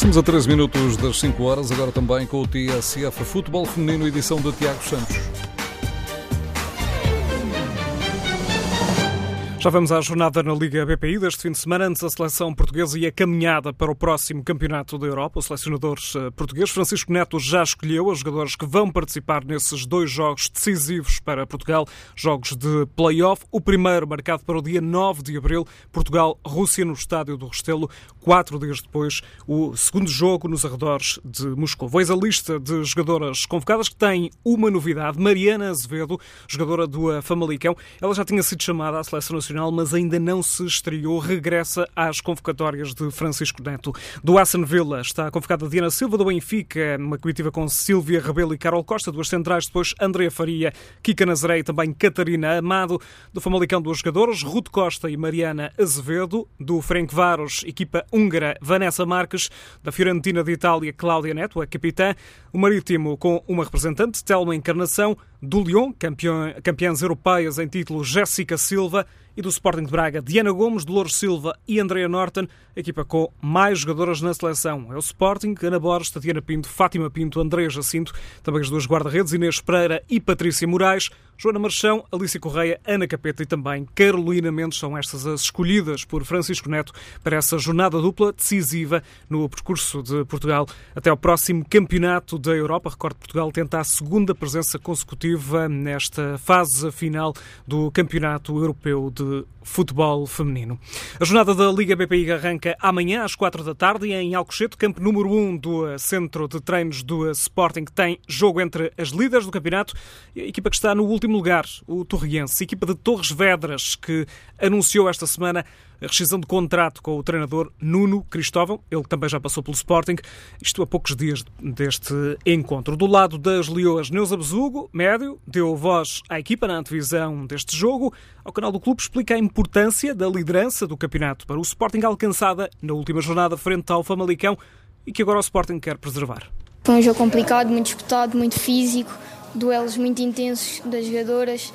Estamos a 13 minutos das 5 horas, agora também com o TSF Futebol Feminino, edição de Tiago Santos. Já vamos à jornada na Liga BPI deste fim de semana. Antes, a seleção portuguesa e a caminhada para o próximo Campeonato da Europa. O selecionador eh, português Francisco Neto já escolheu os jogadores que vão participar nesses dois jogos decisivos para Portugal, jogos de play-off. O primeiro marcado para o dia 9 de abril, Portugal-Rússia no Estádio do Restelo. Quatro dias depois, o segundo jogo nos arredores de Moscou. Veis a lista de jogadoras convocadas que tem uma novidade. Mariana Azevedo, jogadora do Famalicão. Ela já tinha sido chamada à seleção nacional Nacional, mas ainda não se estreou, regressa às convocatórias de Francisco Neto. Do Aston Villa está convocada Diana Silva, do Benfica, uma comitiva com Silvia Rebelo e Carol Costa, duas centrais, depois Andrea Faria, Kika Nazaré e também Catarina Amado. Do Famalicão, duas jogadoras, Ruth Costa e Mariana Azevedo. Do Frank Varos, equipa húngara, Vanessa Marques. Da Fiorentina de Itália, Cláudia Neto, a capitã. O Marítimo com uma representante, Telma Encarnação. Do Lyon, campeão, campeãs europeias em título, Jéssica Silva e do Sporting de Braga, Diana Gomes, Dolores Silva e Andrea Norton, equipa com mais jogadoras na seleção. É o Sporting, Ana Borges, Tatiana Pinto, Fátima Pinto, Andrea Jacinto, também as duas guarda-redes, Inês Pereira e Patrícia Moraes, Joana Marchão, Alicia Correia, Ana Capeta e também Carolina Mendes são estas as escolhidas por Francisco Neto para essa jornada dupla decisiva no percurso de Portugal até ao próximo Campeonato da Europa. Recordo Portugal tenta a segunda presença consecutiva nesta fase final do Campeonato Europeu de Futebol Feminino. A jornada da Liga BPI arranca amanhã às quatro da tarde em Alcochete, campo número 1 um do Centro de Treinos do Sporting, que tem jogo entre as líderes do campeonato e a equipa que está no último último lugar, o Torriense, equipa de Torres Vedras, que anunciou esta semana a rescisão de contrato com o treinador Nuno Cristóvão, ele também já passou pelo Sporting, isto a poucos dias deste encontro. Do lado das Leoas, Neuza Besugo, médio, deu voz à equipa na antevisão deste jogo. Ao canal do clube explica a importância da liderança do campeonato para o Sporting alcançada na última jornada frente ao Famalicão e que agora o Sporting quer preservar. Foi um jogo complicado, muito disputado, muito físico duelos muito intensos das jogadoras,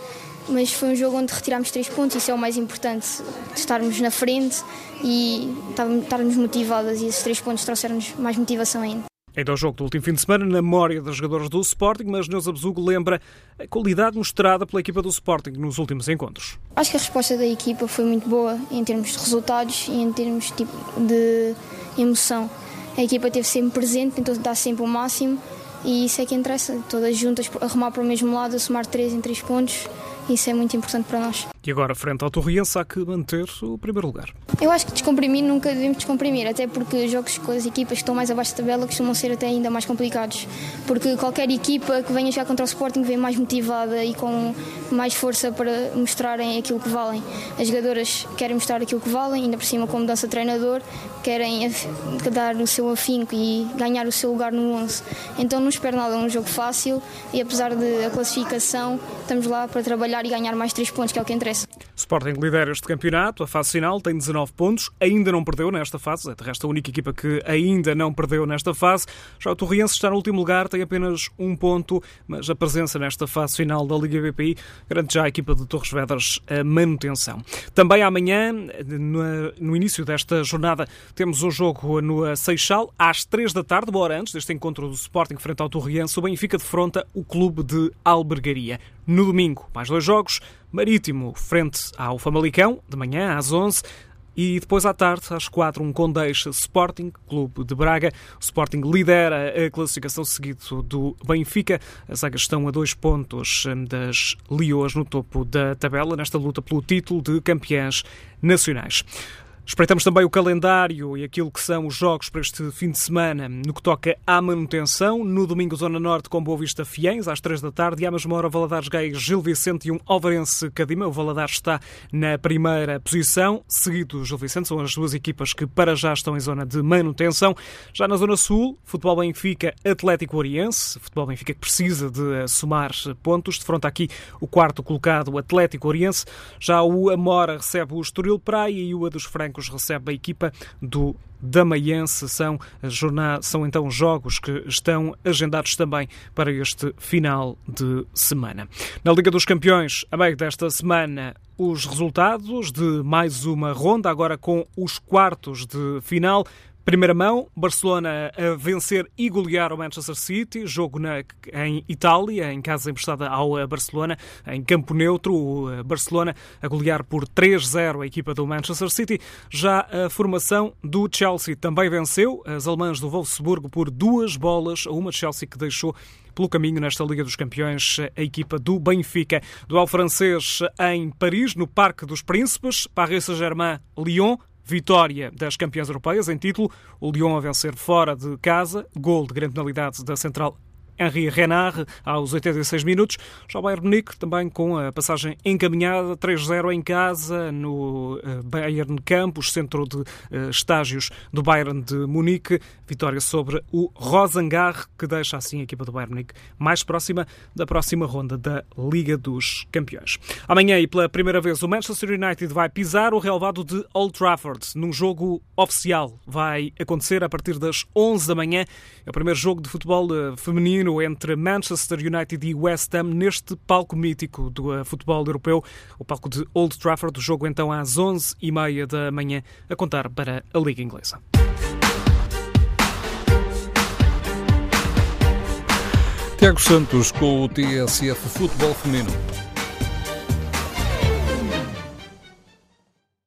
mas foi um jogo onde retirámos três pontos, isso é o mais importante, estarmos na frente e estarmos motivadas e esses três pontos trouxeram-nos mais motivação ainda. Ainda ao jogo do último fim de semana, na memória das jogadoras do Sporting, mas Neuza Besugo lembra a qualidade mostrada pela equipa do Sporting nos últimos encontros. Acho que a resposta da equipa foi muito boa em termos de resultados e em termos tipo, de emoção. A equipa esteve sempre presente, tentou dar sempre o máximo e isso é que interessa, todas juntas a remar para o mesmo lado, somar 3 em 3 pontos, isso é muito importante para nós. E agora, frente ao Torriense, há que manter o primeiro lugar. Eu acho que descomprimir nunca devemos descomprimir, até porque jogos com as equipas que estão mais abaixo da tabela costumam ser até ainda mais complicados. Porque qualquer equipa que venha jogar contra o Sporting vem mais motivada e com mais força para mostrarem aquilo que valem. As jogadoras querem mostrar aquilo que valem, ainda por cima com mudança de treinador, querem dar o seu afinco e ganhar o seu lugar no 11. Então não espero nada, é um jogo fácil e apesar da classificação, estamos lá para trabalhar e ganhar mais 3 pontos, que é o que interessa. Sporting lidera este campeonato, a fase final tem 19 pontos, ainda não perdeu nesta fase, é de resto a única equipa que ainda não perdeu nesta fase. Já o Torriense está no último lugar, tem apenas um ponto, mas a presença nesta fase final da Liga BPI garante já a equipa de Torres Vedras a manutenção. Também amanhã, no início desta jornada, temos um jogo no Seixal, às 3 da tarde, uma hora antes deste encontro do Sporting frente ao Torriense, o Benfica defronta o clube de Albergaria. No domingo, mais dois jogos. Marítimo, frente ao Famalicão, de manhã às 11 e depois à tarde, às 4, um Condeixa Sporting, Clube de Braga. O Sporting lidera a classificação seguido do Benfica. As águias estão a dois pontos hum, das Leoas no topo da tabela, nesta luta pelo título de campeãs nacionais. Espreitamos também o calendário e aquilo que são os jogos para este fim de semana no que toca à manutenção. No domingo, Zona Norte com Boa Vista Fiens, às 3 da tarde, e à mesma hora, Valadares Gaia, Gil Vicente e um Alvarense Cadima. O Valadares está na primeira posição, seguido do Gil Vicente. São as duas equipas que para já estão em zona de manutenção. Já na Zona Sul, Futebol Benfica, Atlético Oriense. Futebol Benfica que precisa de somar pontos. De fronte aqui, o quarto colocado, Atlético Oriense. Já o Amora recebe o Estoril Praia e o A dos Francos recebe a equipa do Damaiense. São, são então jogos que estão agendados também para este final de semana. Na Liga dos Campeões, a meio desta semana, os resultados de mais uma ronda, agora com os quartos de final. Primeira mão, Barcelona a vencer e golear o Manchester City, jogo na, em Itália, em casa emprestada ao eh, Barcelona, em campo neutro, o eh, Barcelona a golear por 3-0 a equipa do Manchester City. Já a formação do Chelsea também venceu. As alemãs do Wolfsburgo por duas bolas a uma. Chelsea que deixou pelo caminho nesta Liga dos Campeões a equipa do Benfica. Dual francês em Paris, no Parque dos Príncipes, Paris Saint-Germain, Lyon, vitória das campeãs europeias em título, o Lyon a vencer fora de casa, gol de grande penalidade da central Henri Renard aos 86 minutos. Já o Bayern Munique também com a passagem encaminhada, 3-0 em casa no eh, Bayern Campus, centro de eh, estágios do Bayern de Munique. Vitória sobre o Rosengar, que deixa assim a equipa do Bayern Munique mais próxima da próxima ronda da Liga dos Campeões. Amanhã e pela primeira vez o Manchester United vai pisar o relevado de Old Trafford num jogo oficial. Vai acontecer a partir das 11 da manhã. É o primeiro jogo de futebol eh, entre Manchester United e West Ham neste palco mítico do uh, futebol europeu, o palco de Old Trafford. O jogo então às 11h30 da manhã, a contar para a Liga Inglesa. Tiago Santos com o TSF Futebol Feminino.